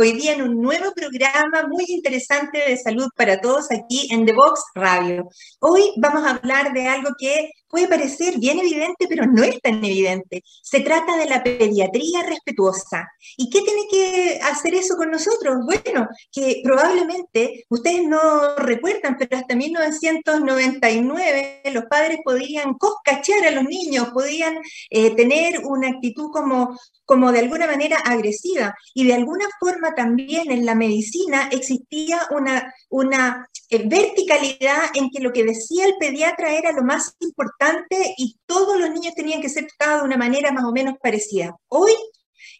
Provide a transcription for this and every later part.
hoy día en un nuevo programa muy interesante de salud para todos aquí en The Box Radio. Hoy vamos a hablar de algo que puede parecer bien evidente, pero no es tan evidente. Se trata de la pediatría respetuosa. ¿Y qué tiene que hacer eso con nosotros? Bueno, que probablemente ustedes no recuerdan, pero hasta 1999 los padres podían coscachear a los niños, podían eh, tener una actitud como, como de alguna manera agresiva. Y de alguna forma también en la medicina existía una, una verticalidad en que lo que decía el pediatra era lo más importante y todos los niños tenían que ser tratados de una manera más o menos parecida. Hoy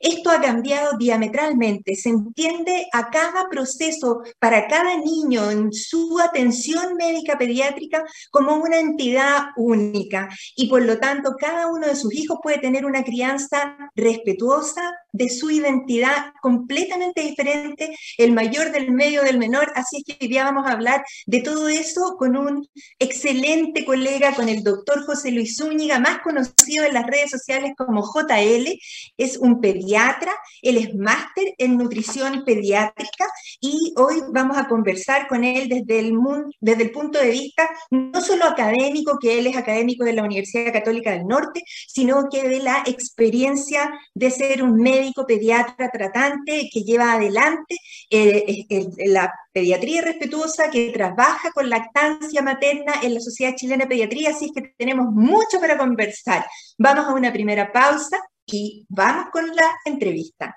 esto ha cambiado diametralmente. Se entiende a cada proceso para cada niño en su atención médica pediátrica como una entidad única y por lo tanto cada uno de sus hijos puede tener una crianza respetuosa de su identidad completamente diferente, el mayor del medio del menor. Así es que hoy día vamos a hablar de todo eso con un excelente colega, con el doctor José Luis Zúñiga, más conocido en las redes sociales como JL. Es un pediatra él es máster en nutrición pediátrica y hoy vamos a conversar con él desde el, desde el punto de vista no solo académico, que él es académico de la Universidad Católica del Norte, sino que de la experiencia de ser un médico pediatra tratante que lleva adelante eh, la pediatría respetuosa, que trabaja con lactancia materna en la Sociedad Chilena de Pediatría, así es que tenemos mucho para conversar. Vamos a una primera pausa y vamos con la entrevista.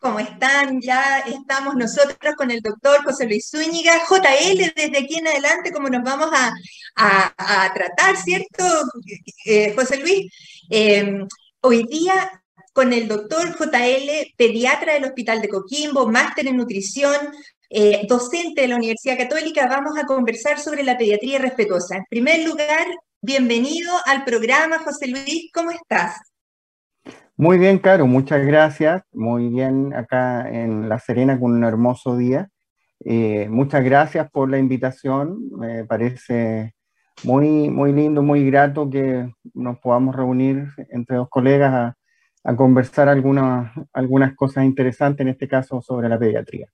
¿Cómo están? Ya estamos nosotros con el doctor José Luis Zúñiga, JL, desde aquí en adelante, como nos vamos a, tratar, ¿cierto, eh, José Luis? Em, hoy día con el doctor JL, pediatra del Hospital de Coquimbo, máster en nutrición, eh, docente de la Universidad Católica, vamos a conversar sobre la pediatría respetuosa. En primer lugar, bienvenido al programa, José Luis, ¿cómo estás? Muy bien, Caro, muchas gracias. Muy bien acá en La Serena con un hermoso día. Eh, muchas gracias por la invitación. Me parece muy, muy lindo, muy grato que nos podamos reunir entre dos colegas a, a conversar algunas, algunas cosas interesantes, en este caso sobre la pediatría.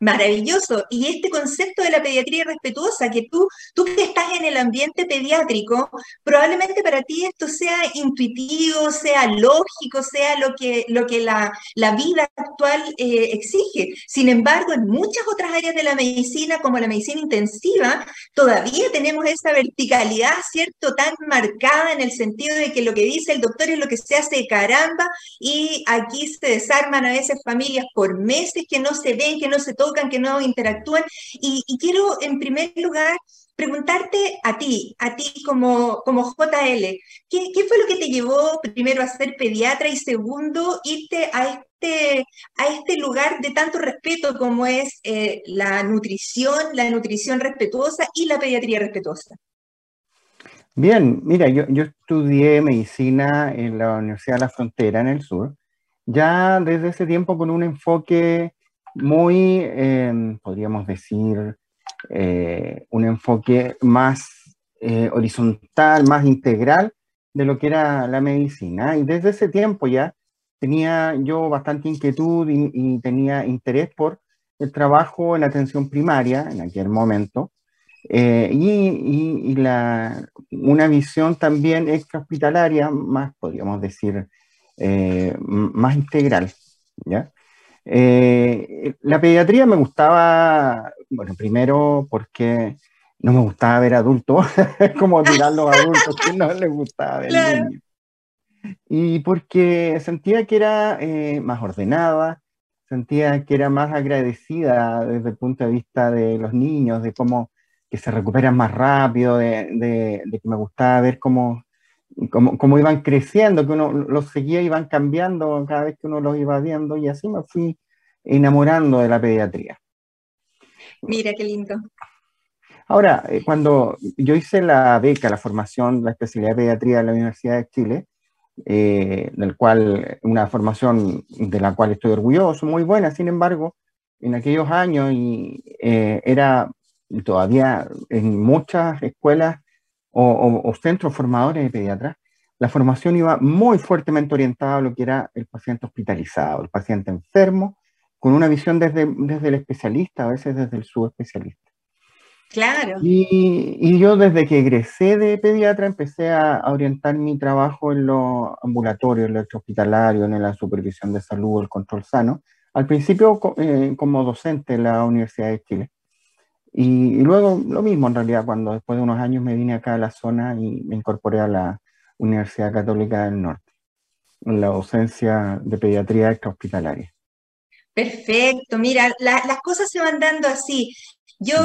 Maravilloso. Y este concepto de la pediatría respetuosa, que tú, tú que estás en el ambiente pediátrico, probablemente para ti esto sea intuitivo, sea lógico, sea lo que, lo que la, vida actual eh, exige. Sin embargo, en muchas otras áreas de la medicina, como la medicina intensiva, todavía tenemos esa verticalidad, ¿cierto?, tan marcada en el sentido de que lo que dice el doctor es lo que se hace de caramba y aquí se desarman a veces familias por meses que no se ven, que no se se tocan, que no interactúan. Y, quiero, en primer lugar, preguntarte a ti, a ti como, como JL, ¿qué, fue lo que te llevó primero a ser pediatra y segundo irte a este, a este lugar de tanto respeto como es eh, la nutrición, la nutrición respetuosa y la pediatría respetuosa? Bien, mira, yo, yo estudié medicina en la Universidad de la Frontera en el sur, ya desde ese tiempo con un enfoque muy, em, podríamos decir, eh, un enfoque más eh, horizontal, más integral de lo que era la medicina. Y desde ese tiempo ya tenía yo bastante inquietud y, tenía interés por el trabajo en atención primaria en aquel momento. Eh, y, y, la, una visión también extrahospitalaria, más podríamos decir, más integral. ¿ya? Eh, la pediatría me gustaba, bueno, primero porque no me gustaba ver adultos, como mirar los adultos que no les gustaba ver niños. Y porque sentía que era eh, más ordenada, sentía que era más agradecida desde el punto de vista de los niños, de cómo que se recuperan más rápido, de, de, que me gustaba ver cómo, cómo, cómo, iban creciendo, que uno los seguía iban cambiando cada vez que uno los iba viendo, y así me fui enamorando de la pediatría. Mira, qué lindo. Ahora, eh, cuando yo hice la beca, la formación, la especialidad de pediatría en la Universidad de Chile, eh, del cual, una formación de la cual estoy orgulloso, muy buena, sin embargo, en aquellos años y eh, era todavía en muchas escuelas o, centros formadores de pediatras, la formación iba muy fuertemente orientada a lo que era el paciente hospitalizado, el paciente enfermo, con una visión desde, desde el especialista, a veces desde el subespecialista. Claro. Y, yo desde que egresé de pediatra empecé a, orientar mi trabajo en lo ambulatorio, en lo hospitalario, en la supervisión de salud, el control sano. Al principio eh, como docente en la Universidad de Chile. Y, luego lo mismo en realidad, cuando después de unos años me vine acá a la zona y me incorporé a la Universidad Católica del Norte, en la docencia de pediatría extrahospitalaria. Perfecto, mira, las cosas se van dando así. Yo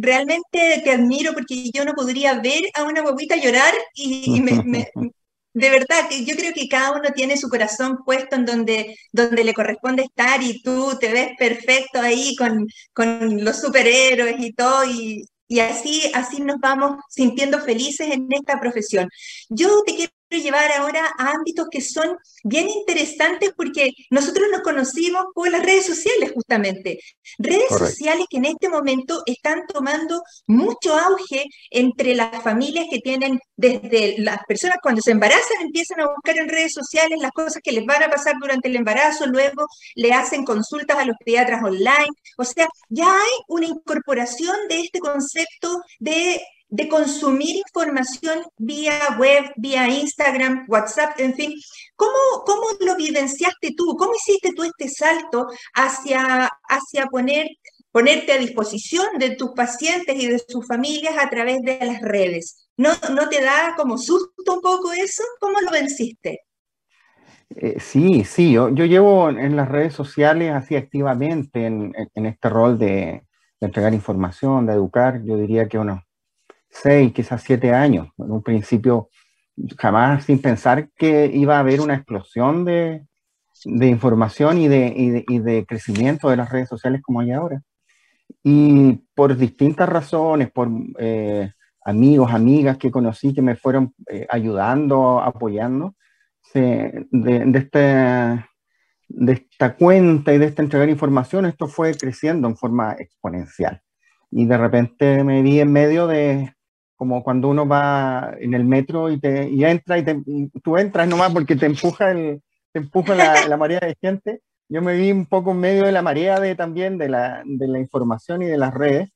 realmente te admiro porque yo no podría ver a una guaguita llorar y, de verdad que yo creo que cada uno tiene su corazón puesto en donde, donde le corresponde estar y tú te ves perfecto ahí con, con los superhéroes y todo y, y así, así nos vamos sintiendo felices en esta profesión. Yo te quiero llevar ahora a ámbitos que son bien interesantes porque nosotros nos conocimos por las redes sociales justamente. Redes sociales que en este momento están tomando mucho auge entre las familias que tienen desde las personas cuando se embarazan empiezan a buscar en redes sociales las cosas que les van a pasar durante el embarazo, luego le hacen consultas a los pediatras online. O sea, ya hay una incorporación de este concepto de de consumir información vía web, vía Instagram, WhatsApp, en fin. ¿Cómo, cómo lo vivenciaste tú? ¿Cómo hiciste tú este salto hacia, hacia poner, ponerte a disposición de tus pacientes y de sus familias a través de las redes? ¿No, no te da como susto un poco eso? ¿Cómo lo venciste? Eh, sí, sí, yo, yo, llevo en las redes sociales así activamente en, en este rol de, de, entregar información, de educar, yo diría que unos seis, quizás siete años. En un principio, jamás sin pensar que iba a haber una explosión de, de información y de, y de, crecimiento de las redes sociales como hay ahora. Y por distintas razones, por eh, amigos, amigas que conocí que me fueron eh, ayudando, apoyando, de, de, este, de esta cuenta y de esta entregar información, esto fue creciendo en forma exponencial. Y de repente me vi en medio de, como cuando uno va en el metro y, te, y entra y, tú entras nomás porque te empuja, el, te empuja la, marea de gente. Yo me vi un poco en medio de la marea de, también de la, de la información y de las redes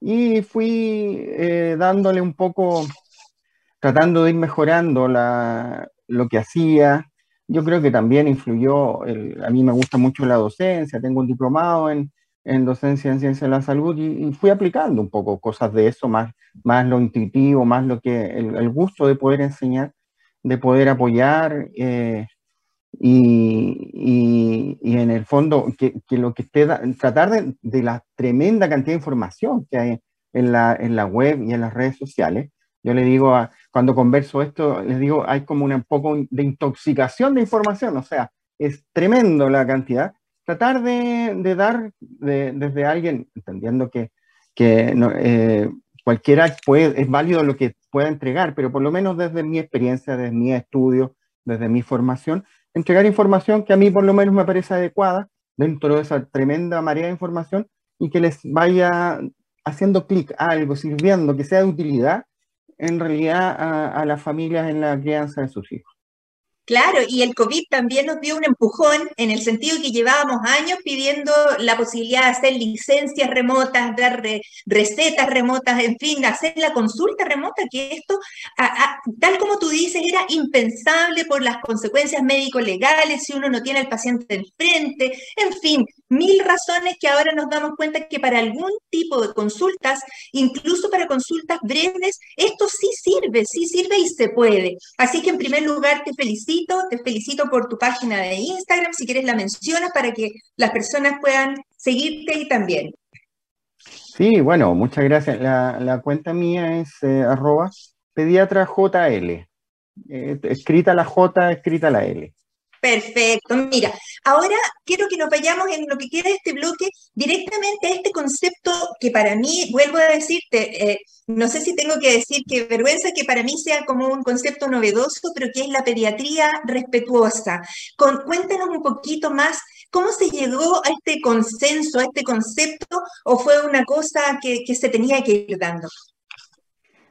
y fui eh, dándole un poco, tratando de ir mejorando la, lo que hacía. Yo creo que también influyó, el, a mí me gusta mucho la docencia, tengo un diplomado en, en docencia en ciencia de la salud y, fui aplicando un poco cosas de eso, más, más lo intuitivo, más lo que el, gusto de poder enseñar, de poder apoyar eh, y, y, en el fondo que, lo que esté, tratar de, la tremenda cantidad de información que hay en la, en la web y en las redes sociales. Yo le digo, cuando converso esto, les digo, hay como un poco de intoxicación de información, o sea, es tremendo la cantidad tratar de, dar desde alguien, entendiendo que, eh, cualquiera es válido lo que pueda entregar, pero por lo menos desde mi experiencia, desde mi estudio, desde mi formación, entregar información que a mí por lo menos me parece adecuada dentro de esa tremenda marea de información y que les vaya haciendo clic a algo, sirviendo, que sea de utilidad en realidad a las familias en la crianza de sus hijos. Claro, y el COVID también nos dio un empujón en el sentido que llevábamos años pidiendo la posibilidad de hacer licencias remotas, dar recetas remotas, en fin, hacer la consulta remota, que esto, tal como tú dices, era impensable por las consecuencias médico-legales, si uno no tiene al paciente enfrente, en fin, mil razones que ahora nos damos cuenta que para algún tipo de consultas, incluso para consultas breves, esto sí sirve, sí sirve y se puede. Así que en primer lugar te felicito, te felicito por tu página de Instagram, si quieres la mencionas para que las personas puedan seguirte y también. Sí, bueno, muchas gracias. La, cuenta mía es eh, arroba pediatra. Eh, escrita la J, escrita la L. Perfecto. Mira, ahora quiero que nos vayamos en lo que queda de este bloque directamente a este concepto que para mí, vuelvo a decirte, eh, no sé si tengo que decir que vergüenza que para mí sea como un concepto novedoso, pero que es la pediatría respetuosa. Con, cuéntanos un poquito más cómo se llegó a este consenso, a este concepto, o fue una cosa que, se tenía que ir dando.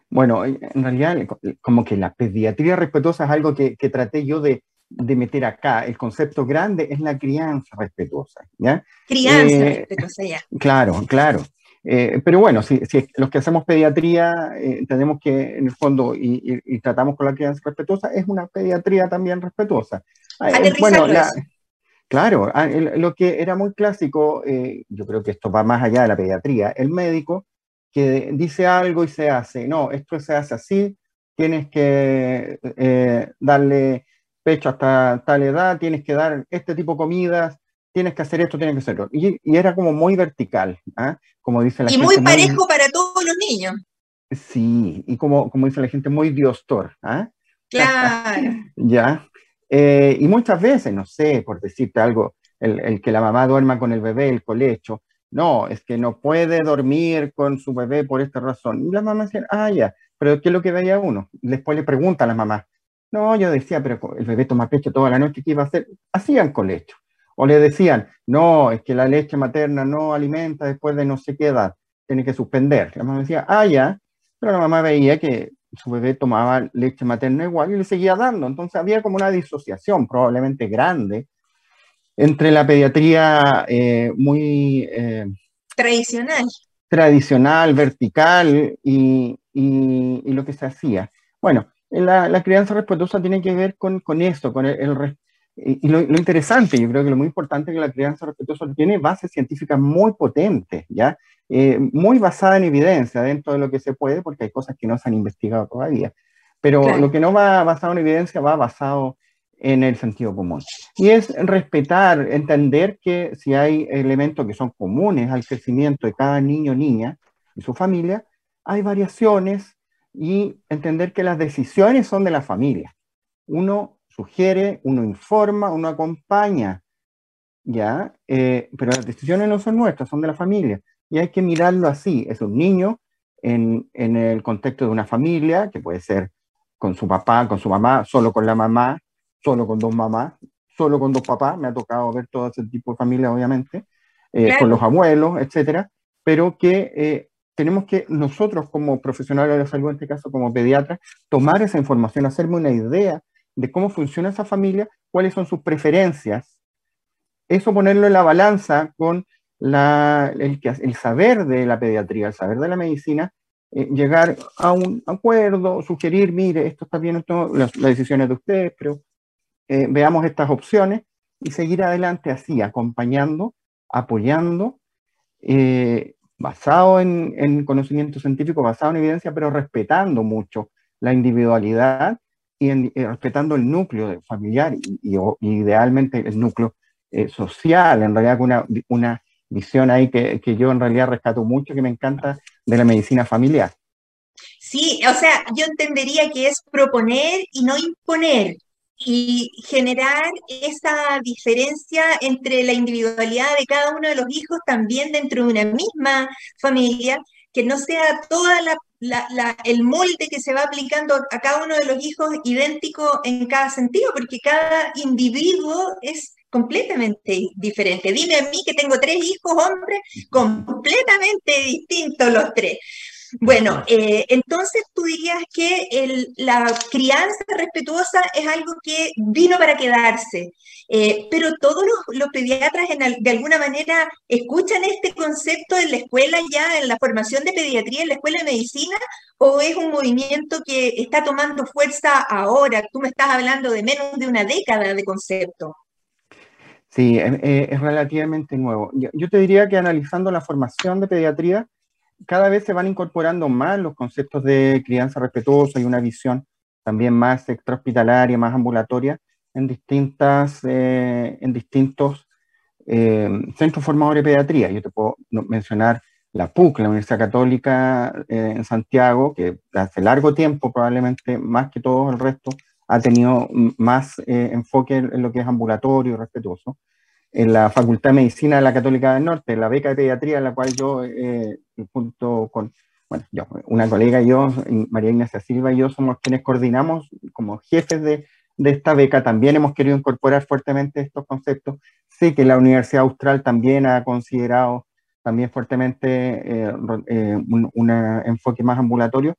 Bueno, en realidad, como que la pediatría respetuosa es algo que traté yo de, de meter acá. El concepto grande es la crianza respetuosa. ¿ya? Crianza eh, respetuosa, ya. Claro, claro. Eh, pero bueno, si, si, los que hacemos pediatría eh, tenemos que, en el fondo, y, tratamos con la crianza respetuosa, es una pediatría también respetuosa. bueno, claro, ah, lo que era muy clásico, yo creo que esto va más allá de la pediatría, el médico que dice algo y se hace, no, esto se hace así, tienes que darle pecho hasta tal edad, tienes que dar este tipo de comidas, tienes que hacer esto, tienes que hacerlo. Y, y era como muy vertical, ¿ah? como dice la y muy parejo para todos los niños. Sí, y como, como dice la gente, muy diostor. ¿ah? Claro. ya. Eh, y muchas veces, no sé, por decirte algo, el, el, que la mamá duerma con el bebé, el colecho, no, es que no puede dormir con su bebé por esta razón. Y la mamá dice, ah, ya, pero ¿qué es lo que veía uno? Después le pregunta a la mamá, no, yo decía, pero el bebé toma pecho toda la noche, ¿qué iba a hacer? Hacían colecho. O le decían, no, es que la leche materna no alimenta después de no sé qué edad, tiene que suspender. La mamá decía, ah, ya, pero la mamá veía que su bebé tomaba leche materna igual y le seguía dando. Entonces había como una disociación probablemente grande entre la pediatría eh, muy... Eh, tradicional. Tradicional, vertical y, y, lo que se hacía. Bueno, la, crianza respetuosa tiene que ver con, con esto, con el, y lo, interesante, yo creo que lo muy importante es que la crianza respetuosa tiene bases científicas muy potentes, ¿ya? Eh, muy basada en evidencia dentro de lo que se puede, porque hay cosas que no se han investigado todavía. Pero lo que no va basado en evidencia va basado en el sentido común. Y es respetar, entender que si hay elementos que son comunes al crecimiento de cada niño o niña y su familia, hay variaciones y entender que las decisiones son de la familia. Uno sugiere, uno informa, uno acompaña, ¿ya? Eh, pero las decisiones no son nuestras, son de la familia. Y hay que mirarlo así. Es un niño en, en el contexto de una familia, que puede ser con su papá, con su mamá, solo con la mamá, solo con dos mamás, solo con dos papás. Me ha tocado ver todo ese tipo de familia, obviamente, eh, con los abuelos, etcétera, pero que eh, tenemos que nosotros como profesionales de la salud, en este caso como pediatras, tomar esa información, hacerme una idea de cómo funciona esa familia, cuáles son sus preferencias, eso ponerlo en la balanza con el, saber de la pediatría, el saber de la medicina, eh, llegar a un acuerdo, sugerir, mire, esto está bien, esto, las, decisiones de ustedes, pero eh, veamos estas opciones y seguir adelante así, acompañando, apoyando, eh, basado en, conocimiento científico, basado en evidencia, pero respetando mucho la individualidad y, eh, respetando el núcleo familiar y, idealmente el núcleo eh, social, en realidad una, una visión ahí que, que, yo en realidad rescato mucho, que me encanta de la medicina familiar. Sí, o sea, yo entendería que es proponer y no imponer y generar esa diferencia entre la individualidad de cada uno de los hijos también dentro de una misma familia, que no sea toda el molde que se va aplicando a cada uno de los hijos idéntico en cada sentido, porque cada individuo es completamente diferente. Dime a mí que tengo tres hijos hombres, completamente distintos los tres. Bueno, eh, entonces tú dirías que la crianza respetuosa es algo que vino para quedarse, eh, pero todos los, pediatras de alguna manera escuchan este concepto en la escuela ya, en la formación de pediatría, en la escuela de medicina, o es un movimiento que está tomando fuerza ahora. Tú me estás hablando de menos de una década de concepto. Sí, es, relativamente nuevo. Yo, te diría que analizando la formación de pediatría, cada vez se van incorporando más los conceptos de crianza respetuosa y una visión también más extrahospitalaria, más ambulatoria, en, distintas, eh, en distintos eh, centros formadores de pediatría. Yo te puedo mencionar la PUC, la Universidad Católica eh, en Santiago, que hace largo tiempo, probablemente más que todo el resto, ha tenido más enfoque en, lo que es ambulatorio y respetuoso. En la Facultad de Medicina de la Católica del Norte, la beca de pediatría, en la cual yo, junto con bueno, yo, una colega y yo, María Ignacia Silva y yo somos quienes coordinamos como jefes de, de esta beca, también hemos querido incorporar fuertemente estos conceptos. Sé que la Universidad Austral también ha considerado también fuertemente eh, eh, un, enfoque más ambulatorio,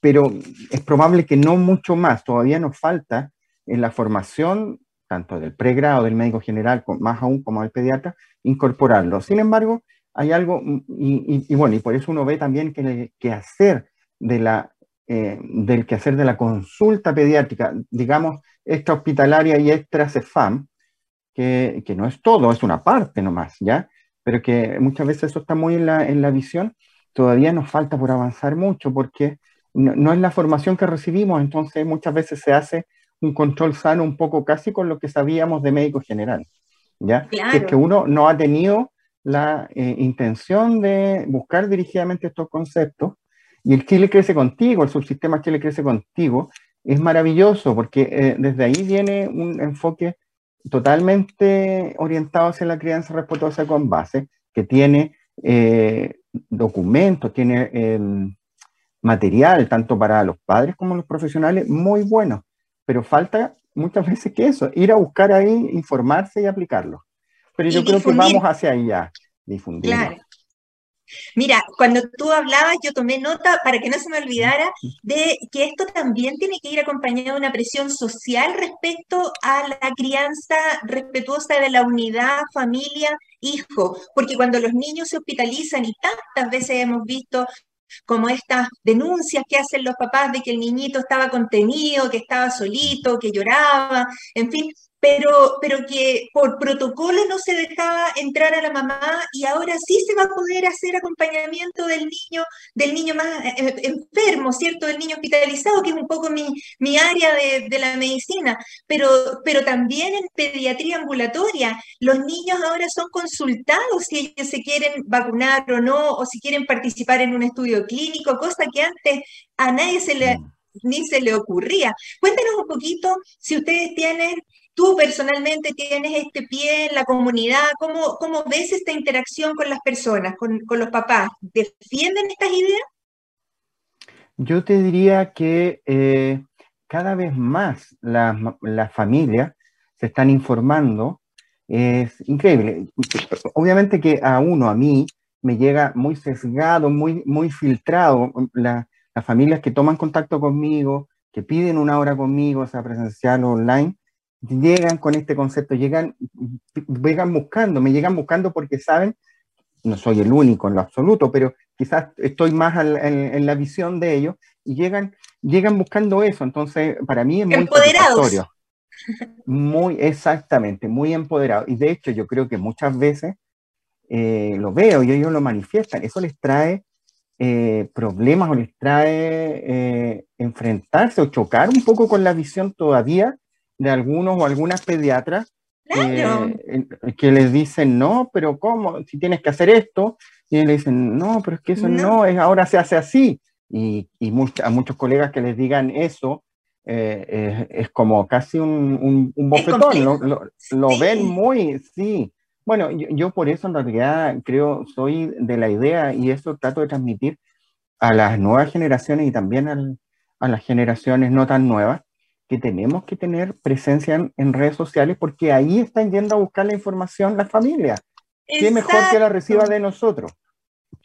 pero es probable que no mucho más, todavía nos falta en la formación, tanto del pregrado del médico general, más aún como del pediatra, incorporarlo. Sin embargo, hay algo, mm, y, bueno, y por eso uno ve también que el quehacer de la, eh, del quehacer de la consulta pediátrica, digamos, extra hospitalaria y extra CEFAM, que, que, no es todo, es una parte nomás, ¿ya? Pero que muchas veces eso está muy en la, en la visión, todavía nos falta por avanzar mucho porque no, es la formación que recibimos, entonces muchas veces se hace un control sano un poco casi con lo que sabíamos de médico general, ¿ya? es que uno no ha tenido la eh, intención de buscar dirigidamente estos conceptos. Y el Chile crece contigo, el subsistema Chile crece contigo, es maravilloso porque eh, desde ahí viene un enfoque totalmente orientado hacia la crianza respetuosa con base, que tiene eh, documentos, tiene material, tanto para los padres como los profesionales, muy bueno. Pero falta muchas veces que eso, ir a buscar ahí, informarse y aplicarlo. Pero yo creo que vamos hacia allá, difundir. Claro. Mira, cuando tú hablabas, yo tomé nota para que no se me olvidara de que esto también tiene que ir acompañado de una presión social respecto a la crianza respetuosa de la unidad, familia, hijo, porque cuando los niños se hospitalizan y tantas veces hemos visto como estas denuncias que hacen los papás de que el niñito estaba contenido, que estaba solito, que lloraba, en fin, pero, pero que por protocolo no se dejaba entrar a la mamá y ahora sí se va a poder hacer acompañamiento del niño, del niño más eh, eh, enfermo, ¿cierto? Del niño hospitalizado, que es un poco mi, mi área de, de, la medicina, pero, pero también en pediatría ambulatoria, los niños ahora son consultados si ellos se quieren vacunar o no, o si quieren participar en un estudio clínico, cosa que antes a nadie se le, mm. ni se le ocurría. Cuéntenos un poquito si ustedes tienen tú personalmente tienes este pie en la comunidad, ¿cómo, cómo ves esta interacción con las personas, con, los papás? ¿Defienden estas ideas? Yo te diría que eh, cada vez más las familias se están informando. Es increíble. Obviamente que a uno, a mí, me llega muy sesgado, muy, muy filtrado. las familias que toman contacto conmigo, que piden una hora conmigo, sea presencial o online, llegan con este concepto, llegan, llegan buscando, me llegan buscando porque saben, no soy el único en lo absoluto, pero quizás estoy más en, la visión de ellos y llegan, llegan buscando eso. Entonces, para mí es muy empoderados. Muy exactamente, muy empoderado. Y de hecho, yo creo que muchas veces eh, lo veo y ellos lo manifiestan. Eso les trae eh, problemas o les trae eh, enfrentarse o chocar un poco con la visión todavía de algunos o algunas pediatras que les dicen, no, pero ¿cómo? Si tienes que hacer esto, y le dicen, no, pero es que eso no, es, ahora se hace así. Y, y a muchos colegas que les digan eso, eh, es, como casi un, un, bofetón, lo, lo, ven muy, sí. Bueno, yo, por eso en realidad creo, soy de la idea y eso trato de transmitir a las nuevas generaciones y también a las generaciones no tan nuevas, que tenemos que tener presencia en, redes sociales porque ahí están yendo a buscar la información las familias. Qué mejor que la reciba de nosotros.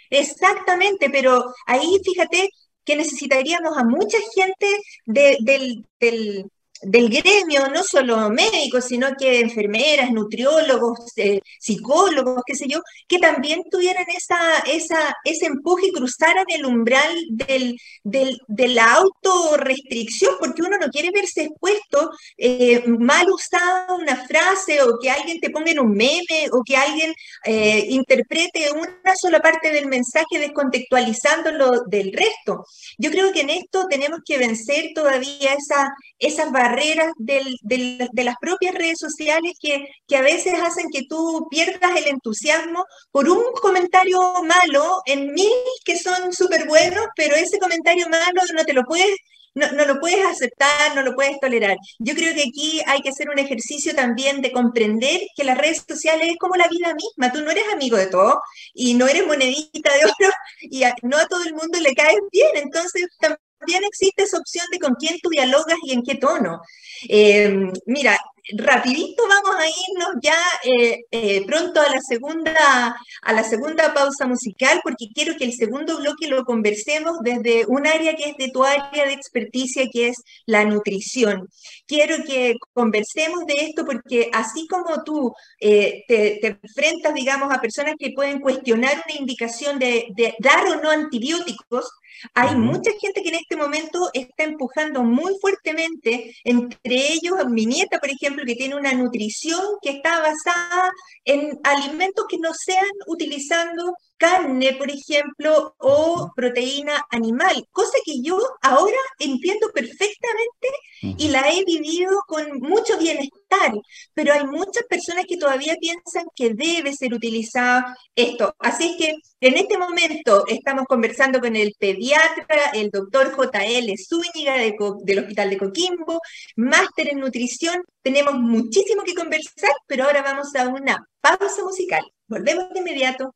Exactamente, pero ahí fíjate que necesitaríamos a mucha gente del, del gremio, no solo médicos, sino que enfermeras, nutriólogos, eh, psicólogos, qué sé yo, que también tuvieran esa, esa, ese empuje y cruzaran el umbral del, del, de la autorrestricción, porque uno no quiere verse expuesto eh, mal usada una frase o que alguien te ponga en un meme o que alguien eh, interprete una sola parte del mensaje descontextualizándolo del resto. Yo creo que en esto tenemos que vencer todavía esa, esas barreras de las propias redes sociales que, a veces hacen que tú pierdas el entusiasmo por un comentario malo en mil que son súper buenos, pero ese comentario malo no te lo puedes no, lo puedes aceptar, no lo puedes tolerar. Yo creo que aquí hay que hacer un ejercicio también de comprender que las redes sociales es como la vida misma. Tú no eres amigo de todo y no eres monedita de oro y no a todo el mundo le caes bien. Entonces también existe esa opción de con quién tú dialogas y en qué tono. Eh, mira, rapidito vamos a irnos ya eh, eh, pronto a la, segunda, a la segunda pausa musical, porque quiero que el segundo bloque lo conversemos desde un área que es de tu área de experticia, que es la nutrición. Quiero que conversemos de esto porque así como tú te, te, enfrentas, digamos, a personas que pueden cuestionar una indicación de, de dar o no antibióticos, hay mucha gente que en este momento está empujando muy fuertemente, entre ellos mi nieta, por ejemplo, que tiene una nutrición que está basada en alimentos que no sean utilizando carne, por ejemplo, o proteína animal, cosa que yo ahora entiendo perfectamente y la he vivido con mucho bienestar, pero hay muchas personas que todavía piensan que debe ser utilizado esto. Así es que en este momento estamos conversando con el pediatra, el doctor JL Zúñiga del Hospital de Coquimbo, máster en nutrición. Tenemos muchísimo que conversar, pero ahora vamos a una pausa musical. Volvemos de inmediato.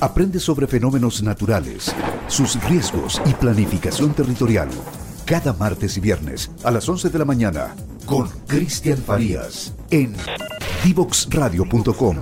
Aprende sobre fenómenos naturales, sus riesgos y planificación territorial. Cada martes y viernes a las 11 de la mañana con Cristian Farías en divoxradio.com.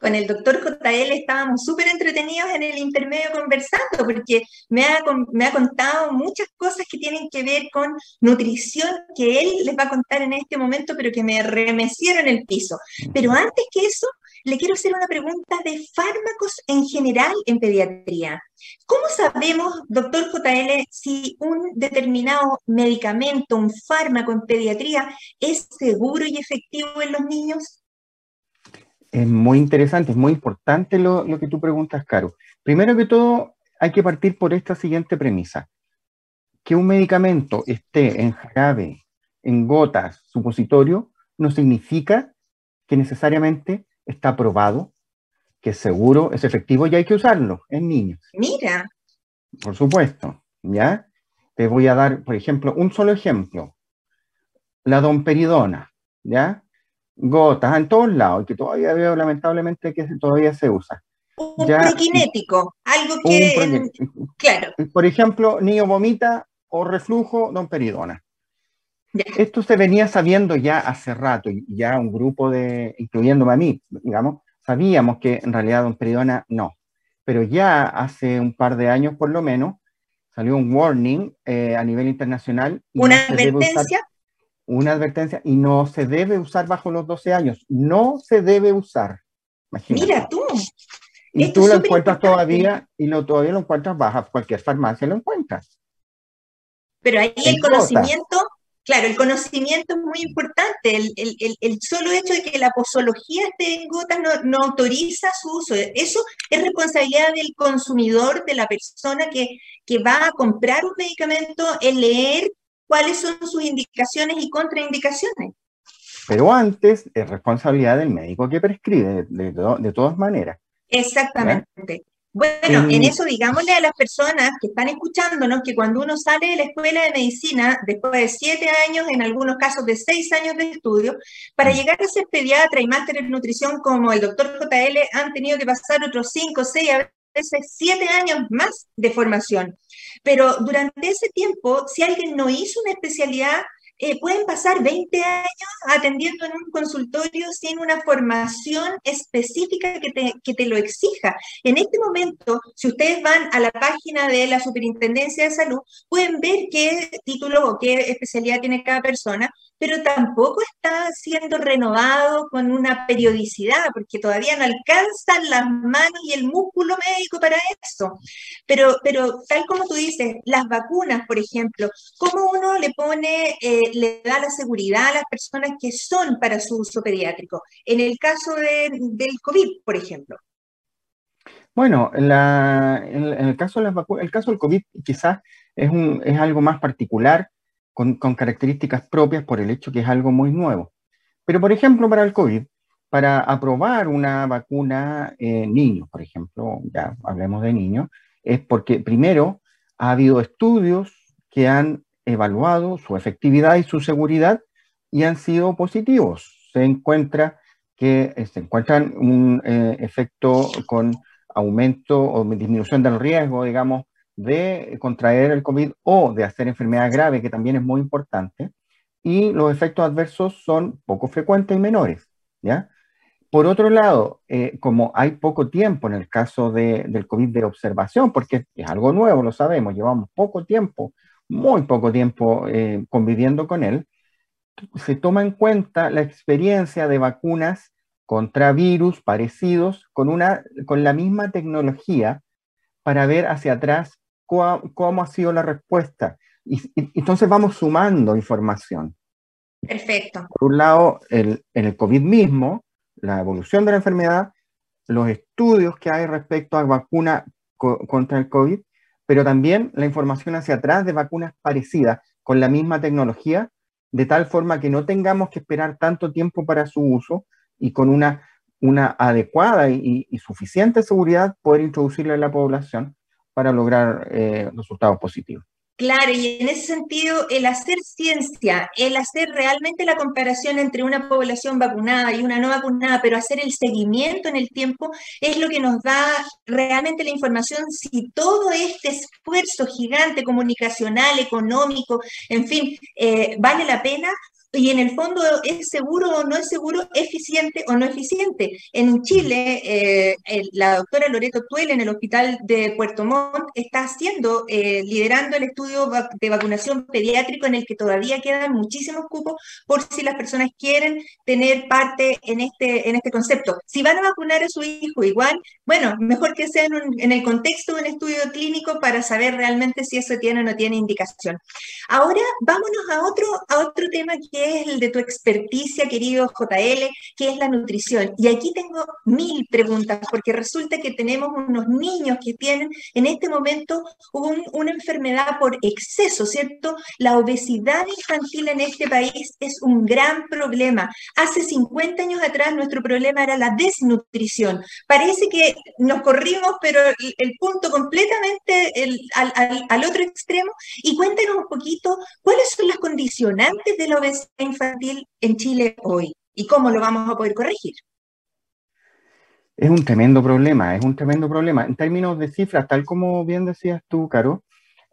Con el doctor JL estábamos súper entretenidos en el intermedio conversando porque me ha, me ha contado muchas cosas que tienen que ver con nutrición que él les va a contar en este momento, pero que me remecieron el piso. Pero antes que eso, le quiero hacer una pregunta de fármacos en general en pediatría. ¿Cómo sabemos, doctor JL, si un determinado medicamento, un fármaco en pediatría es seguro y efectivo en los niños? Es muy interesante, es muy importante lo, que tú preguntas, Caro. Primero que todo, hay que partir por esta siguiente premisa. Que un medicamento esté en jarabe, en gotas, supositorio, no significa que necesariamente está probado, que es seguro, es efectivo y hay que usarlo en niños. Mira. Por supuesto, ¿ya? Te voy a dar, por ejemplo, un solo ejemplo. La domperidona, ¿ya? Gotas en todos lados, que todavía veo lamentablemente que todavía se usa. Un ya, prokinético, algo que... claro. Por ejemplo, niño vomita o reflujo, domperidona. Esto se venía sabiendo ya hace rato, y ya un grupo de, incluyéndome a mí, digamos, sabíamos que en realidad Don Peridona no. Pero ya hace un par de años por lo menos salió un warning eh, a nivel internacional. ¿Una advertencia? una advertencia y no se debe usar bajo los 12 años. No se debe usar. Mira tú. Y tú lo encuentras todavía, y lo, todavía lo encuentras bajo cualquier farmacia, lo encuentras. Pero ahí el conocimiento Claro, el conocimiento es muy importante. El, solo hecho de que la posología esté en gotas no, autoriza su uso. Eso es responsabilidad del consumidor, de la persona que, que va a comprar un medicamento, el leer cuáles son sus indicaciones y contraindicaciones. Pero antes es responsabilidad del médico que prescribe, de, de, todas maneras. Exactamente. Bueno, en eso digámosle a las personas que están escuchándonos que cuando uno sale de la escuela de medicina, después de siete años, en algunos casos de seis años de estudio, para mm. llegar a ser pediatra y máster en nutrición como el doctor JL, han tenido que pasar otros cinco, seis, a veces siete años más de formación. Pero durante ese tiempo, si alguien no hizo una especialidad, eh, pueden pasar 20 años atendiendo en un consultorio sin una formación específica que te, que te lo exija. En este momento, si ustedes van a la página de la Superintendencia de Salud, pueden ver qué título o qué especialidad tiene cada persona, pero tampoco está siendo renovado con una periodicidad, porque todavía no alcanzan las manos y el músculo médico para eso. Pero, pero tal como tú dices, las vacunas, por ejemplo, ¿cómo uno le pone... Eh, le da la seguridad a las personas que son para su uso pediátrico. En el caso del COVID, por ejemplo. Bueno, en, el, caso de las el caso del COVID quizás es, un, es algo más particular, con, características propias por el hecho que es algo muy nuevo. Pero, por ejemplo, para el COVID, para aprobar una vacuna en niños, por ejemplo, ya hablemos de niños, es porque primero ha habido estudios que han evaluado su efectividad y su seguridad y han sido positivos. Se encuentra que eh, se encuentran un eh, efecto con aumento o disminución del riesgo, digamos, de contraer el COVID o de hacer enfermedad grave, que también es muy importante, y los efectos adversos son poco frecuentes y menores, ¿ya? Por otro lado, eh, como hay poco tiempo en el caso de, del COVID de observación, porque es algo nuevo, lo sabemos, llevamos poco tiempo muy poco tiempo eh, conviviendo con él, se toma en cuenta la experiencia de vacunas contra virus parecidos con, una, con la misma tecnología para ver hacia atrás cómo, ha sido la respuesta. Y, entonces vamos sumando información. Perfecto. Por un lado, el, en el COVID mismo, la evolución de la enfermedad, los estudios que hay respecto a vacuna contra el COVID pero también la información hacia atrás de vacunas parecidas con la misma tecnología, de tal forma que no tengamos que esperar tanto tiempo para su uso y con una, una adecuada y, suficiente seguridad poder introducirla en la población para lograr eh, resultados positivos. Claro, y en ese sentido, el hacer ciencia, el hacer realmente la comparación entre una población vacunada y una no vacunada, pero hacer el seguimiento en el tiempo, es lo que nos da realmente la información si todo este esfuerzo gigante comunicacional, económico, en fin, eh, vale la pena y en el fondo es seguro o no es seguro, eficiente o no eficiente. En Chile, eh, la doctora Loreto Tuel en el hospital de Puerto Montt está haciendo, eh, liderando el estudio de vacunación pediátrico en el que todavía quedan muchísimos cupos por si las personas quieren tener parte en este, en este concepto. Si van a vacunar a su hijo igual, bueno, mejor que sea en, en el contexto de un estudio clínico para saber realmente si eso tiene o no tiene indicación. Ahora vámonos a otro, a otro tema que es el de tu experticia, querido JL, que es la nutrición. Y aquí tengo mil preguntas, porque resulta que tenemos unos niños que tienen en este momento una enfermedad por exceso, ¿cierto? La obesidad infantil en este país es un gran problema. Hace 50 años atrás nuestro problema era la desnutrición. Parece que nos corrimos, pero el, punto completamente al, al otro extremo. Y cuéntenos un poquito cuáles son las condicionantes de la obesidad infantil en Chile hoy y cómo lo vamos a poder corregir? Es un tremendo problema, es un tremendo problema. En términos de cifras, tal como bien decías tú, Caro,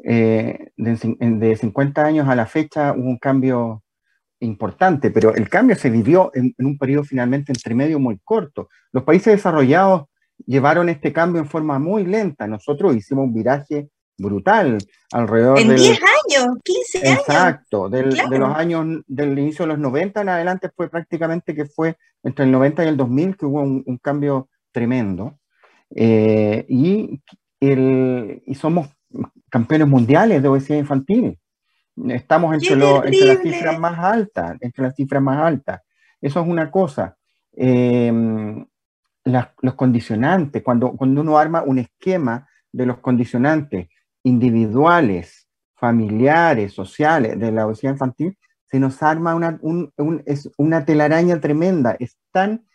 eh, de, 50 años a la fecha hubo un cambio importante, pero el cambio se vivió en, en, un periodo finalmente entre medio muy corto. Los países desarrollados llevaron este cambio en forma muy lenta. Nosotros hicimos un viraje brutal alrededor en 10 años, 15 años. Exacto, de los años del inicio de los 90 en adelante fue prácticamente que fue entre el 90 y el 2000 que hubo un, cambio tremendo. Eh, y, el, y somos campeones mundiales de obesidad infantil. Estamos entre, entre, las cifras más altas, entre las cifras más altas. Eso es una cosa. Eh, los condicionantes, cuando, cuando uno arma un esquema de los condicionantes, individuales, familiares, sociales de la obesidad infantil, se nos arma una, es una telaraña tremenda. Están,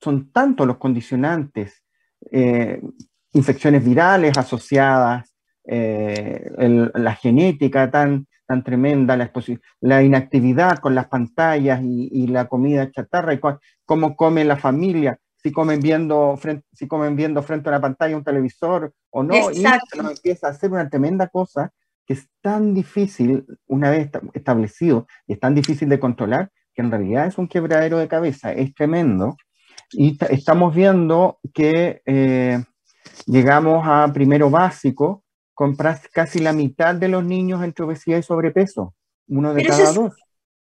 son tantos los condicionantes, eh, infecciones virales asociadas, eh, la genética tan, tan tremenda, la, la inactividad con las pantallas y, la comida chatarra, y cómo come la familia, si comen viendo frente, si comen viendo frente a una pantalla un televisor o no, y nos empieza a hacer una tremenda cosa que es tan difícil, una vez establecido, y es tan difícil de controlar, que en realidad es un quebradero de cabeza, es tremendo. Y estamos viendo que eh, llegamos a primero básico con casi la mitad de los niños entre obesidad y sobrepeso, uno de cada dos.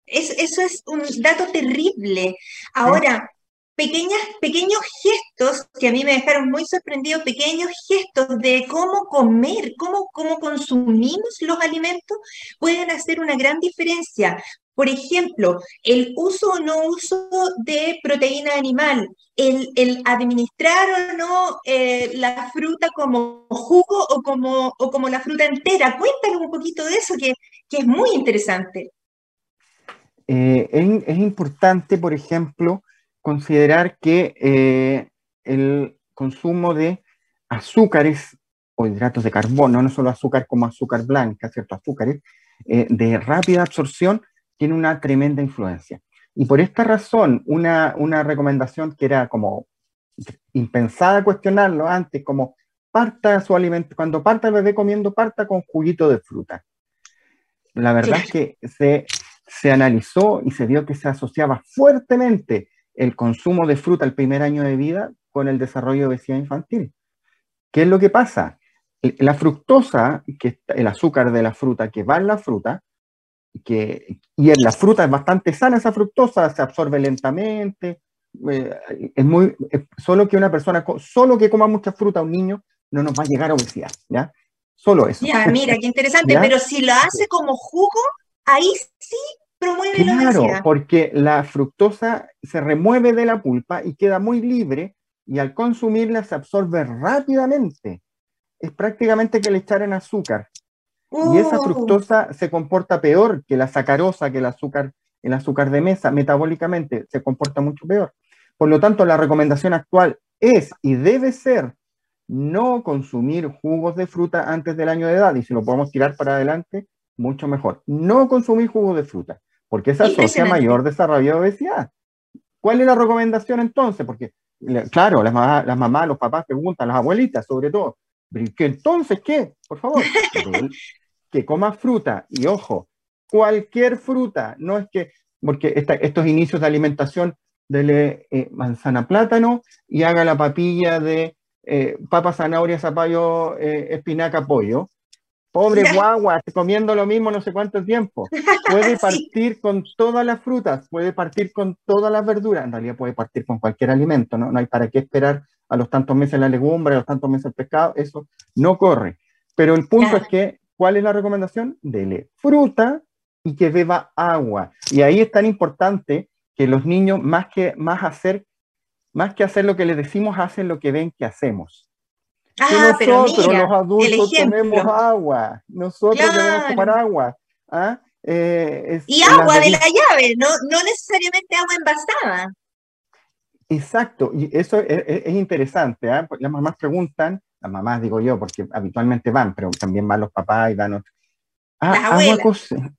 eso es un dato terrible. Ahora, pequeñas, pequeños gestos que a mí me dejaron muy sorprendido, pequeños gestos de cómo comer, cómo, cómo consumimos los alimentos, pueden hacer una gran diferencia. Por ejemplo, el uso o no uso de proteína animal, el, el administrar o no eh, la fruta como jugo o como, o como la fruta entera. Cuéntanos un poquito de eso, que, que es muy interesante. Eh, es, es, importante, por ejemplo, considerar que eh, el consumo de azúcares o hidratos de carbono, no solo azúcar como azúcar blanca, ciertos azúcares, eh, de rápida absorción, tiene una tremenda influencia. Y por esta razón, una, una recomendación que era como impensada cuestionarlo antes, como parta su alimento, cuando parta el bebé comiendo, parta con juguito de fruta. La verdad es que se, se analizó y se vio que se asociaba fuertemente el consumo de fruta el primer año de vida con el desarrollo de obesidad infantil. ¿Qué es lo que pasa? La fructosa, que es el azúcar de la fruta que va en la fruta, que, y en la fruta es bastante sana esa fructosa, se absorbe lentamente, eh, es muy, solo que una persona, solo que coma mucha fruta, un niño, no nos va a llegar a obesidad, ¿ya? Solo eso. Ya, mira, qué interesante, pero si lo hace como jugo, ahí sí claro, porque la fructosa se remueve de la pulpa y queda muy libre y al consumirla se absorbe rápidamente. Es prácticamente que le echaran azúcar. Y esa uh. fructosa se comporta peor que la sacarosa, que el azúcar, el azúcar de mesa, metabólicamente se comporta mucho peor. Por lo tanto, la recomendación actual es y debe ser no consumir jugos de fruta antes del año de edad. Y si lo podemos tirar para adelante, mucho mejor. No consumir jugos de fruta porque se asocia mayor desarrollo de obesidad. ¿Cuál es la recomendación entonces? Porque, claro, las, mamás, las mamás, los papás preguntan, las abuelitas sobre todo, ¿que entonces qué? Por favor, que coma fruta y ojo, cualquier fruta, no es que, porque estos inicios de alimentación, dele eh, manzana plátano y haga la papilla de eh, papa, zanahoria, zapallo, eh, espinaca, pollo, Pobre guagua, comiendo lo mismo no sé cuánto tiempo. Puede partir con todas las frutas, puede partir con todas las verduras, en realidad puede partir con cualquier alimento, ¿no? No hay para qué esperar a los tantos meses la legumbre, a los tantos meses el pescado, eso no corre. Pero el punto es que, ¿cuál es la recomendación? Dele fruta y que beba agua. Y ahí es tan importante que los niños, más que, más hacer, más que hacer lo que les decimos, hacen lo que ven que hacemos. Ah, nosotros, los adultos, tomemos agua. Nosotros debemos tomar agua. ¿ah? Eh, y agua de la llave, no, no necesariamente agua envasada. Exacto, y eso es, interesante. ¿ah? Las mamás preguntan, las mamás digo yo, porque habitualmente van, pero también van los papás y van otros. Ah, agua, cocida,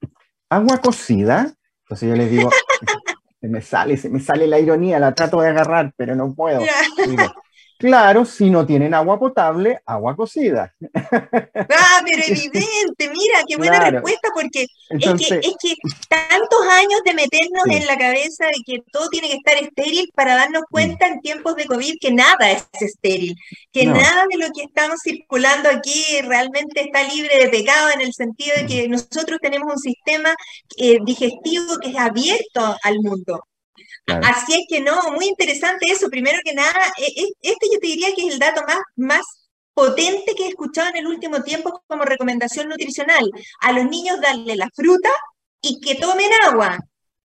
agua cocida. Entonces yo les digo, se me sale, se me sale la ironía, la trato de agarrar, pero no puedo. Claro, si no tienen agua potable, agua cocida. Ah, pero evidente, mira, qué buena respuesta, porque es, que, es, que, tantos años de meternos en la cabeza de que todo tiene que estar estéril para darnos cuenta en tiempos de COVID que nada es estéril, que nada de lo que estamos circulando aquí realmente está libre de pecado en el sentido de que nosotros tenemos un sistema eh, digestivo que es abierto al mundo. Así es que no, muy interesante eso. Primero que nada, e, e, este yo te diría que es el dato más, más potente que he escuchado en el último tiempo como recomendación nutricional. A los niños darle la fruta y que tomen agua,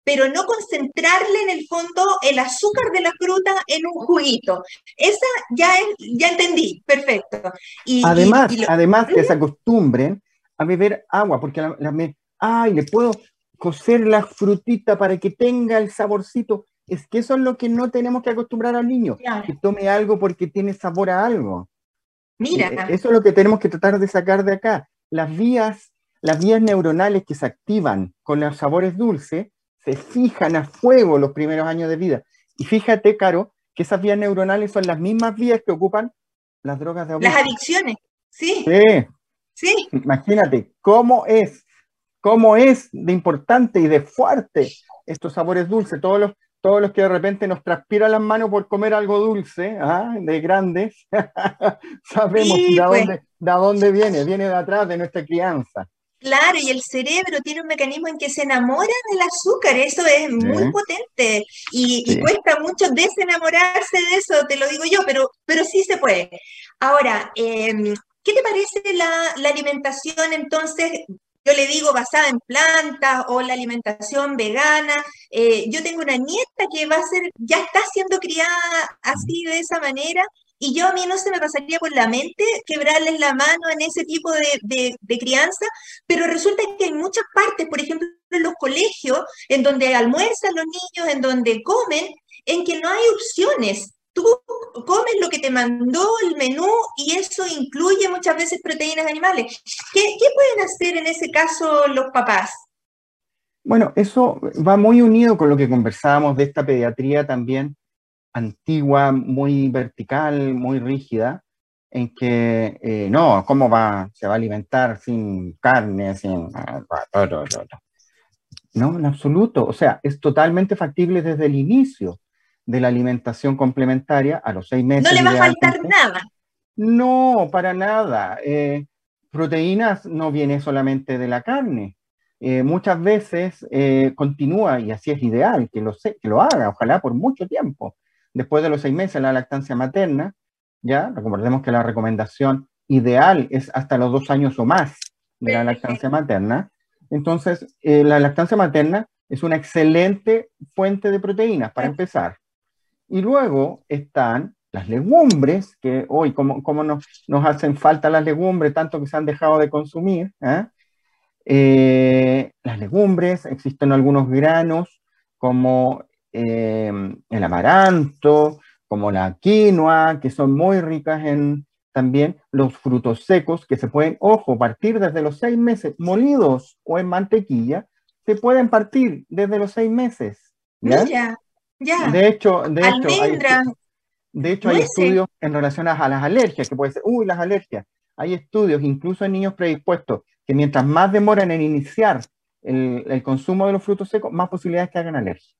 pero no concentrarle en el fondo el azúcar de la fruta en un juguito. Esa ya, ya entendí, perfecto. Y, además, además que se acostumbren a beber agua, porque la, la ay, le puedo cocer la frutita para que tenga el saborcito. Es que eso es lo que no tenemos que acostumbrar al niño, que tome algo porque tiene sabor a algo. Mira. Eh, eso es lo que tenemos que tratar de sacar de acá. Las vías, las vías neuronales que se activan con los sabores dulces se fijan a fuego los primeros años de vida. Y fíjate, Caro, que esas vías neuronales son las mismas vías que ocupan las drogas de abuso. Las adicciones, sí. Sí. Sí. Imagínate cómo es, cómo es de importante y de fuerte estos sabores dulces. Todos los, todos los que de repente nos transpiran las manos por comer algo dulce, ¿ah? de grandes, sabemos de, pues. dónde, de dónde viene, viene de atrás de nuestra crianza. Claro, y el cerebro tiene un mecanismo en que se enamora del azúcar, eso es muy potente y, cuesta mucho desenamorarse de eso, te lo digo yo, pero, pero sí se puede. Ahora, em, ¿qué te parece la, la alimentación entonces yo le digo basada en plantas o la alimentación vegana. Eh, yo tengo una nieta que va a ser, ya está siendo criada así de esa manera y yo a mí no se me pasaría por la mente quebrarles la mano en ese tipo de, crianza, pero resulta que hay muchas partes, por ejemplo, en los colegios, en donde almuerzan los niños, en donde comen, en que no hay opciones. Tú comes lo que te mandó el menú y eso incluye muchas veces proteínas animales. ¿Qué, qué pueden hacer en ese caso los papás? Bueno, eso va muy unido con lo que conversábamos de esta pediatría también antigua, muy vertical, muy rígida, en que eh, no, ¿cómo va, se va a alimentar sin carne, sin... No, en absoluto. O sea, es totalmente factible desde el inicio de la alimentación complementaria a los seis meses. No le va a faltar nada. No, para nada. Eh, proteínas no viene solamente de la carne. Eh, muchas veces continúa, y así es ideal que lo, que lo haga, ojalá por mucho tiempo, después de los seis meses la lactancia materna, ¿ya? Recordemos que la recomendación ideal es hasta los dos años o más de la lactancia materna. Entonces, eh, la lactancia materna es una excelente fuente de proteínas para empezar. Y luego están las legumbres, que hoy, como, como nos, nos, hacen falta las legumbres, tanto que se han dejado de consumir. ¿eh? Eh, las legumbres, existen algunos granos como eh, el amaranto, como la quinoa, que son muy ricas en también los frutos secos, que se pueden, ojo, partir desde los seis meses, molidos o en mantequilla, se pueden partir desde los seis meses. ¿ya? Ya. De hecho, de hecho, hay, de hecho, hay estudios en relación a las alergias, que puede ser, uy, las alergias. Hay estudios, incluso en niños predispuestos, que mientras más demoran en iniciar el, el consumo de los frutos secos, más posibilidades que hagan alergia.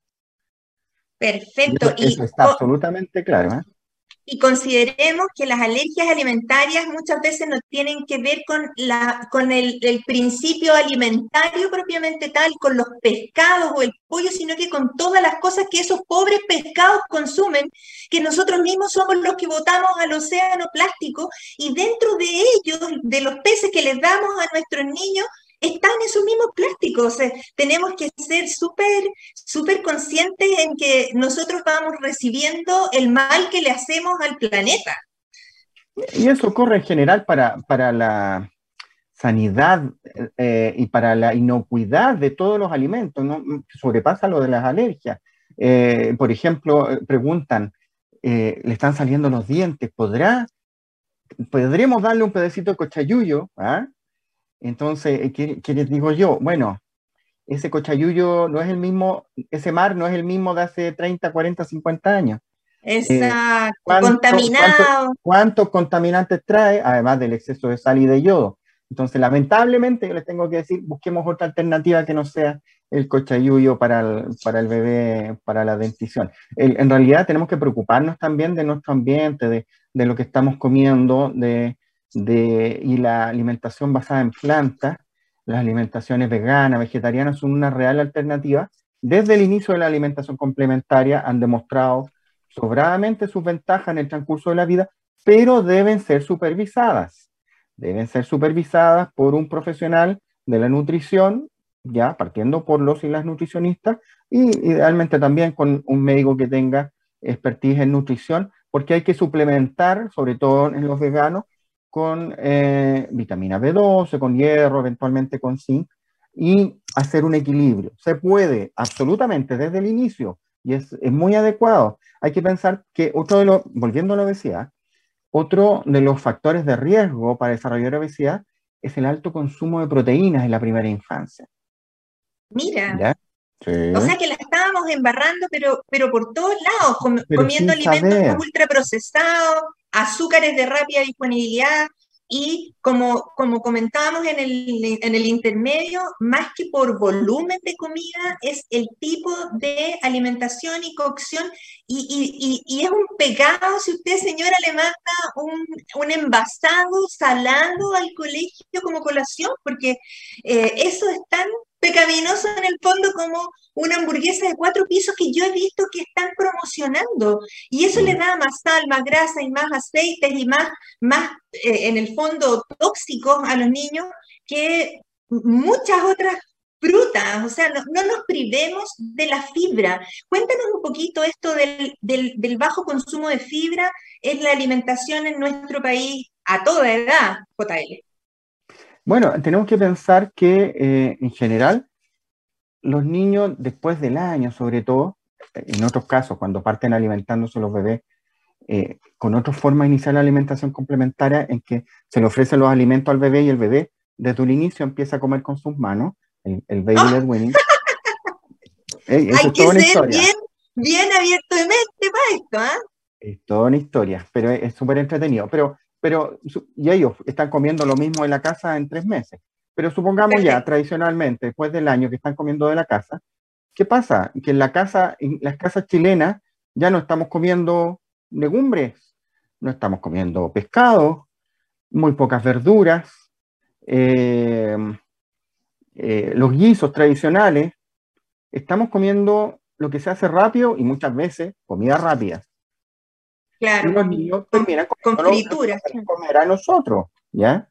Perfecto. Eso, está absolutamente claro. ¿eh? Y consideremos que las alergias alimentarias muchas veces no tienen que ver con, la, con el, el, principio alimentario propiamente tal, con los pescados o el pollo, sino que con todas las cosas que esos pobres pescados consumen, que nosotros mismos somos los que botamos al océano plástico y dentro de ellos, de los peces que les damos a nuestros niños, están esos mismos plásticos. tenemos que ser súper, súper conscientes en que nosotros vamos recibiendo el mal que le hacemos al planeta. Y eso ocurre en general para, para la sanidad eh, y para la inocuidad de todos los alimentos, ¿no? sobrepasa lo de las alergias. Eh, por ejemplo, eh, preguntan, le están saliendo los dientes, ¿podrá, ¿podremos darle un pedacito de cochayuyo? ¿ah? Entonces, eh, ¿qué, les digo yo? Bueno, ese cochayuyo no es el mismo, ese mar no es el mismo de hace 30, 40, 50 años. Exacto, contaminado. ¿Cuántos contaminantes trae, además del exceso de sal y de yodo? Entonces, lamentablemente, yo les tengo que decir, busquemos otra alternativa que no sea el cochayuyo para el, para el bebé, para la dentición. en realidad, tenemos que preocuparnos también de nuestro ambiente, de, de lo que estamos comiendo, de, de, y la alimentación basada en plantas, las alimentaciones veganas, vegetarianas, son una real alternativa. Desde el inicio de la alimentación complementaria han demostrado sobradamente sus ventajas en el transcurso de la vida, pero deben ser supervisadas. Deben ser supervisadas por un profesional de la nutrición, ya partiendo por los y las nutricionistas, y idealmente también con un médico que tenga expertise en nutrición, porque hay que suplementar, sobre todo en los veganos, con eh, vitamina B12, con hierro, eventualmente con zinc, y hacer un equilibrio. Se puede absolutamente desde el inicio y es, es muy adecuado. Hay que pensar que otro de los, volviendo a la obesidad, Otro de los factores de riesgo para desarrollar obesidad es el alto consumo de proteínas en la primera infancia. Mira. O sea que la estábamos embarrando, pero, pero por todos lados, comiendo alimentos ultraprocesados, azúcares de rápida disponibilidad, y como, como comentábamos en el, en el intermedio, más que por volumen de comida, es el tipo de alimentación y cocción. Y, y, y, es un pecado si usted, señora, le manda un, un envasado salado al colegio como colación, porque eh, eso es tan pecaminoso en el fondo como una hamburguesa de cuatro pisos que yo he visto que están promocionando. Y eso le da más sal, más grasa y más aceites y más, más eh, en el fondo tóxicos a los niños que muchas otras frutas. O sea, no, nos privemos de la fibra. Cuéntanos un poquito esto del, del, bajo consumo de fibra en la alimentación en nuestro país a toda edad, JL. Bueno, tenemos que pensar que eh, en general los niños después del año, sobre todo, en otros casos, cuando parten alimentándose los bebés eh, con otra forma de iniciar la alimentación complementaria en que se le ofrecen los alimentos al bebé y el bebé desde un inicio empieza a comer con sus manos, el, baby led winning. Hay que ser bien, bien abierto de mente para esto, ¿ah? Es toda una historia, pero es súper entretenido. Pero pero y ellos están comiendo lo mismo en la casa en tres meses. Pero supongamos ya, tradicionalmente, después del año que están comiendo de la casa, ¿qué pasa? Que en la casa, en las casas chilenas, ya no estamos comiendo legumbres, no estamos comiendo pescado, muy pocas verduras, eh, eh, los guisos tradicionales, estamos comiendo lo que se hace rápido y muchas veces comida rápida. Claro. Los niños terminan con, frituras. Comer a nosotros, ¿ya?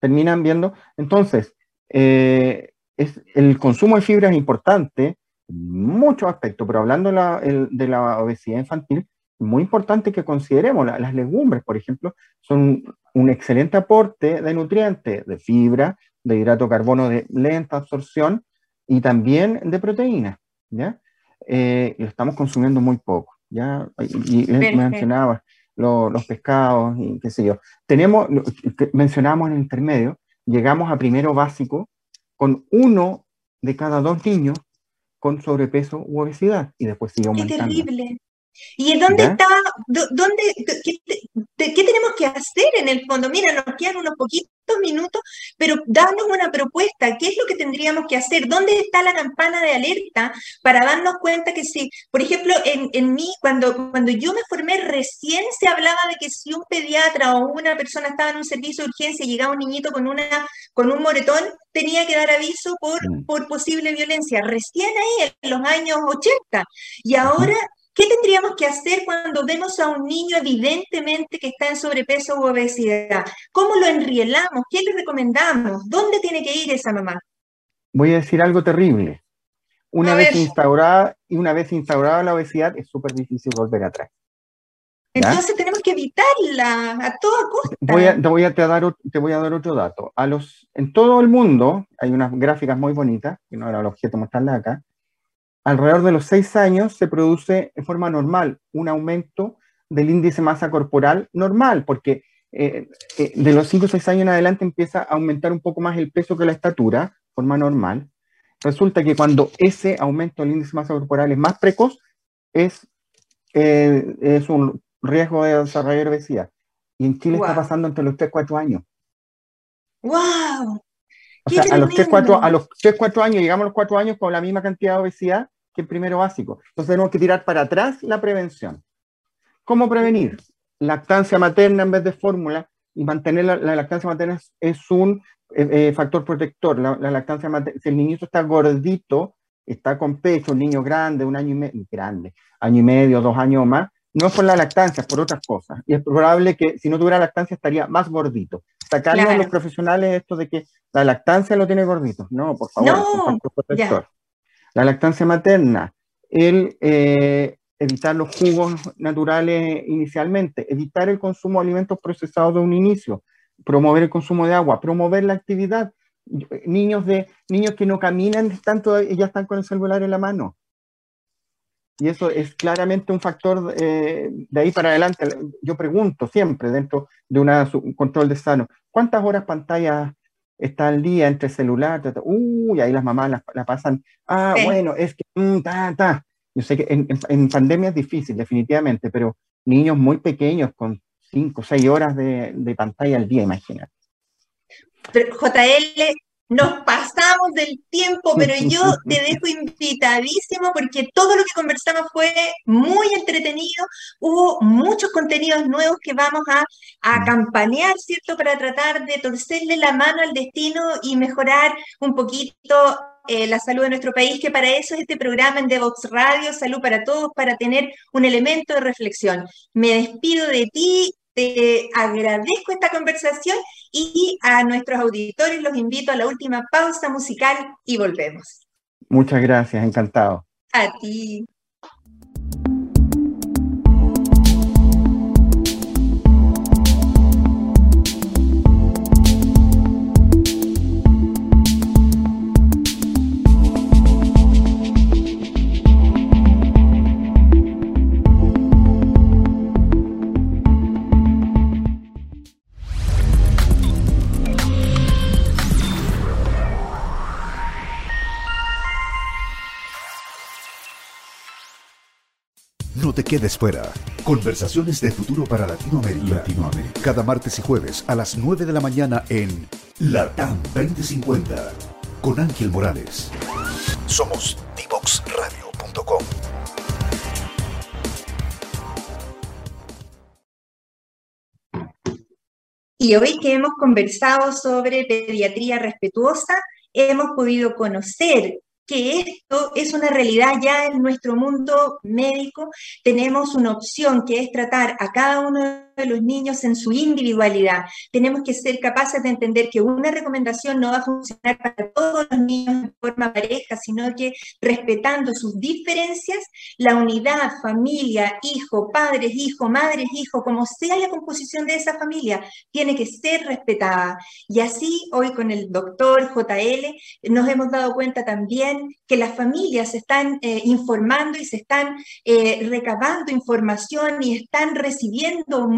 Terminan viendo. Entonces, eh, es, el consumo de fibra es importante en muchos aspectos, pero hablando de la obesidad infantil, muy importante que consideremos las legumbres, por ejemplo, son un excelente aporte de nutrientes, de fibra, de hidrato de carbono de lenta absorción y también de proteínas, ¿ya? Eh, lo estamos consumiendo muy poco. ¿Ya? Y, mencionaba los pescados y qué sé yo. Tenemos, mencionamos en el intermedio, llegamos a primero básico con uno de cada dos niños con sobrepeso u obesidad y después sigue aumentando. Qué terrible. ¿Y en dónde está, dónde, qué, tenemos que hacer en el fondo? Mira, nos quedan unos poquitos minutos, pero danos una propuesta. ¿Qué es lo que tendríamos que hacer? ¿Dónde está la campana de alerta para darnos cuenta que si, por ejemplo, en, en mí, cuando, cuando yo me formé, recién se hablaba de que si un pediatra o una persona estaba en un servicio de urgencia y llegaba un niñito con, una, con un moretón, tenía que dar aviso por, mm. por posible violencia. Recién ahí, en los años 80. Y ahora ¿Qué tendríamos que hacer cuando vemos a un niño evidentemente que está en sobrepeso u obesidad? ¿Cómo lo enrielamos? ¿Qué le recomendamos? ¿Dónde tiene que ir esa mamá? Voy a decir algo terrible. Una vez instaurada y una vez instaurada la obesidad es súper difícil volver atrás. Entonces tenemos que evitarla a toda costa. Voy a, te, voy a, dar, te voy a dar otro dato. A los, en todo el mundo, hay unas gráficas muy bonitas, que no era el objeto mostrarla acá, alrededor de los seis años se produce de forma normal un aumento del índice masa corporal normal, porque eh, eh, de los cinco o seis años en adelante empieza a aumentar un poco más el peso que la estatura, de forma normal. Resulta que cuando ese aumento del índice masa corporal es más precoz, es, eh, es un riesgo de desarrollar obesidad. Y en Chile está pasando entre los 3 y 4 años. ¡Wow! O sea, a los, 3, 4, a los 3, 4 años, llegamos a los 4 años con la misma cantidad de obesidad que el primero básico. Entonces tenemos que tirar para atrás la prevención. ¿Cómo prevenir? Lactancia materna en vez de fórmula y mantener la, lactancia materna es, un eh, eh, factor protector. La, lactancia materna, si el niñito está gordito, está con pecho, un niño grande, un año y medio, grande, año y medio, dos años más, no es por la lactancia, es por otras cosas. Y es probable que si no tuviera lactancia estaría más gordito. Sacarle a los profesionales esto de que la lactancia lo tiene gordito. No, por favor, es un factor protector. La lactancia materna, el eh, evitar los jugos naturales inicialmente, evitar el consumo de alimentos procesados de un inicio, promover el consumo de agua, promover la actividad. Niños, de, niños que no caminan tanto, ya están con el celular en la mano. Y eso es claramente un factor eh, de ahí para adelante. Yo pregunto siempre dentro de una, un control de sano, ¿cuántas horas pantalla está al día entre celular? Uy, ahí las mamás la, pasan, ah, bueno, es que, mm, ta, ta. Yo sé que en, en, pandemia es difícil, definitivamente, pero niños muy pequeños con 5 o 6 horas de, de, pantalla al día, imagínate. JL, nos pasamos del tiempo, pero yo te dejo invitadísimo porque todo lo que conversamos fue muy entretenido. Hubo muchos contenidos nuevos que vamos a, a campanear, ¿cierto? Para tratar de torcerle la mano al destino y mejorar un poquito eh, la salud de nuestro país, que para eso es este programa en Devox Radio, Salud para Todos, para tener un elemento de reflexión. Me despido de ti te agradezco esta conversación y a nuestros auditores los invito a la última pausa musical y volvemos. Muchas gracias, encantado. A ti. Te quedes fuera. Conversaciones de futuro para Latinoamérica. Latinoamérica. Cada martes y jueves a las 9 de la mañana en LATAM 2050 con Ángel Morales. Somos divoxradio.com. Y hoy que hemos conversado sobre pediatría respetuosa, hemos podido conocer que esto es una realidad ya en nuestro mundo médico. Tenemos una opción que es tratar a cada uno de los niños en su individualidad. Tenemos que ser capaces de entender que una recomendación no va a funcionar para todos los niños de forma pareja, sino que respetando sus diferencias, la unidad, familia, hijo, padres, hijo, madres, hijo, como sea la composición de esa familia, tiene que ser respetada. Y así hoy con el doctor JL nos hemos dado cuenta también que las familias están eh, informando y se están eh, recabando información y están recibiendo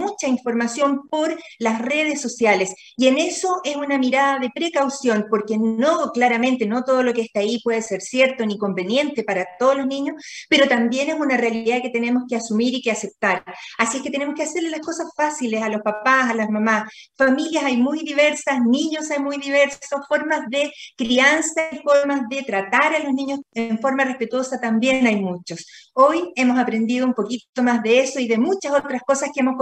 mucha información por las redes sociales. Y en eso es una mirada de precaución, porque no, claramente, no todo lo que está ahí puede ser cierto ni conveniente para todos los niños, pero también es una realidad que tenemos que asumir y que aceptar. Así es que tenemos que hacerle las cosas fáciles a los papás, a las mamás. Familias hay muy diversas, niños hay muy diversos, formas de crianza y formas de tratar a los niños en forma respetuosa también hay muchos. Hoy hemos aprendido un poquito más de eso y de muchas otras cosas que hemos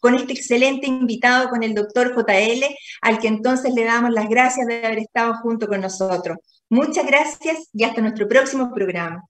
con este excelente invitado, con el doctor JL, al que entonces le damos las gracias de haber estado junto con nosotros. Muchas gracias y hasta nuestro próximo programa.